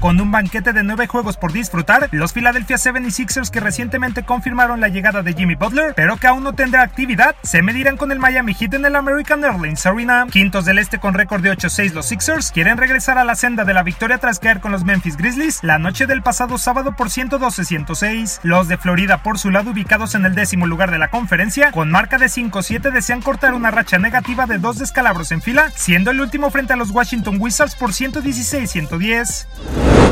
Con un banquete de nueve juegos por disfrutar, los Philadelphia 76ers que recientemente confirmaron la llegada de Jimmy Butler, pero que aún no tendrá actividad, se medirán con el Miami Heat en el American Airlines Arena. Quintos del este con récord de 8-6 los Sixers quieren regresar a la senda de la victoria tras caer con los Memphis Grizzlies la noche del pasado sábado por 112-106. Los de Florida por su lado ubicados en el décimo lugar de la conferencia, con marca de 5-7 desean cortar una racha negativa de dos descalabros en fila, siendo el último frente a los Washington Wizards por 116-110.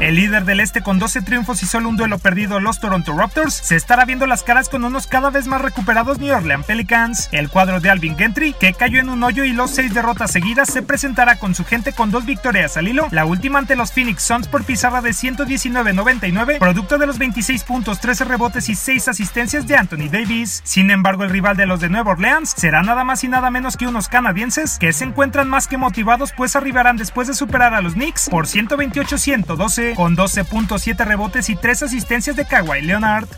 El líder del este con 12 triunfos y solo un duelo perdido, los Toronto Raptors, se estará viendo las caras con unos cada vez más recuperados New Orleans Pelicans. El cuadro de Alvin Gentry, que cayó en un hoyo y los seis derrotas seguidas, se presentará con su gente con dos victorias al hilo, la última ante los Phoenix Suns por pizarra de 119-99, producto de los 26 puntos, 13 rebotes y 6 asistencias de Anthony Davis. Sin embargo, el rival de los de Nueva Orleans será nada más y nada menos que unos canadienses que se encuentran más que motivados pues arribarán después de superar a los Knicks por 128-112 con 12.7 rebotes y 3 asistencias de Kawhi Leonard.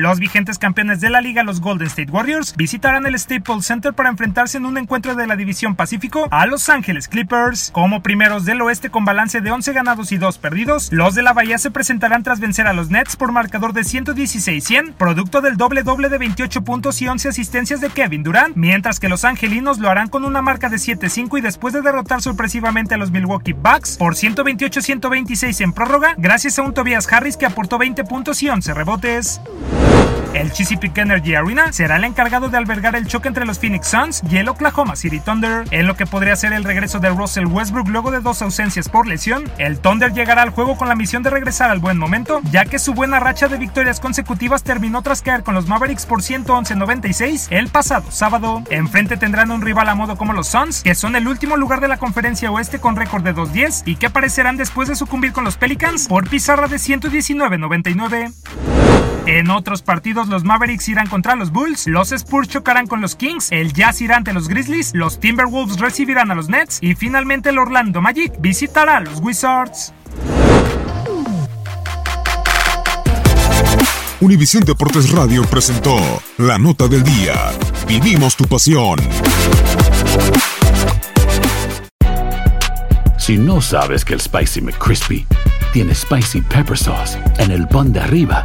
Los vigentes campeones de la liga, los Golden State Warriors, visitarán el Staples Center para enfrentarse en un encuentro de la División Pacífico a Los Ángeles Clippers. Como primeros del oeste con balance de 11 ganados y 2 perdidos, los de la Bahía se presentarán tras vencer a los Nets por marcador de 116-100, producto del doble doble de 28 puntos y 11 asistencias de Kevin Durant, mientras que los angelinos lo harán con una marca de 7-5 y después de derrotar sorpresivamente a los Milwaukee Bucks por 128-126 en prórroga, gracias a un Tobias Harris que aportó 20 puntos y 11 rebotes. El Chesapeake Energy Arena será el encargado de albergar el choque entre los Phoenix Suns y el Oklahoma City Thunder, en lo que podría ser el regreso de Russell Westbrook luego de dos ausencias por lesión. El Thunder llegará al juego con la misión de regresar al buen momento, ya que su buena racha de victorias consecutivas terminó tras caer con los Mavericks por 111-96 el pasado sábado. Enfrente tendrán un rival a modo como los Suns, que son el último lugar de la conferencia oeste con récord de 2-10 y que aparecerán después de sucumbir con los Pelicans por pizarra de 119-99. En otros partidos, los Mavericks irán contra los Bulls, los Spurs chocarán con los Kings, el Jazz irá ante los Grizzlies, los Timberwolves recibirán a los Nets y finalmente el Orlando Magic visitará a los Wizards. Univisión Deportes Radio presentó La Nota del Día. Vivimos tu pasión. Si no sabes que el Spicy McCrispy tiene Spicy Pepper Sauce en el pan de arriba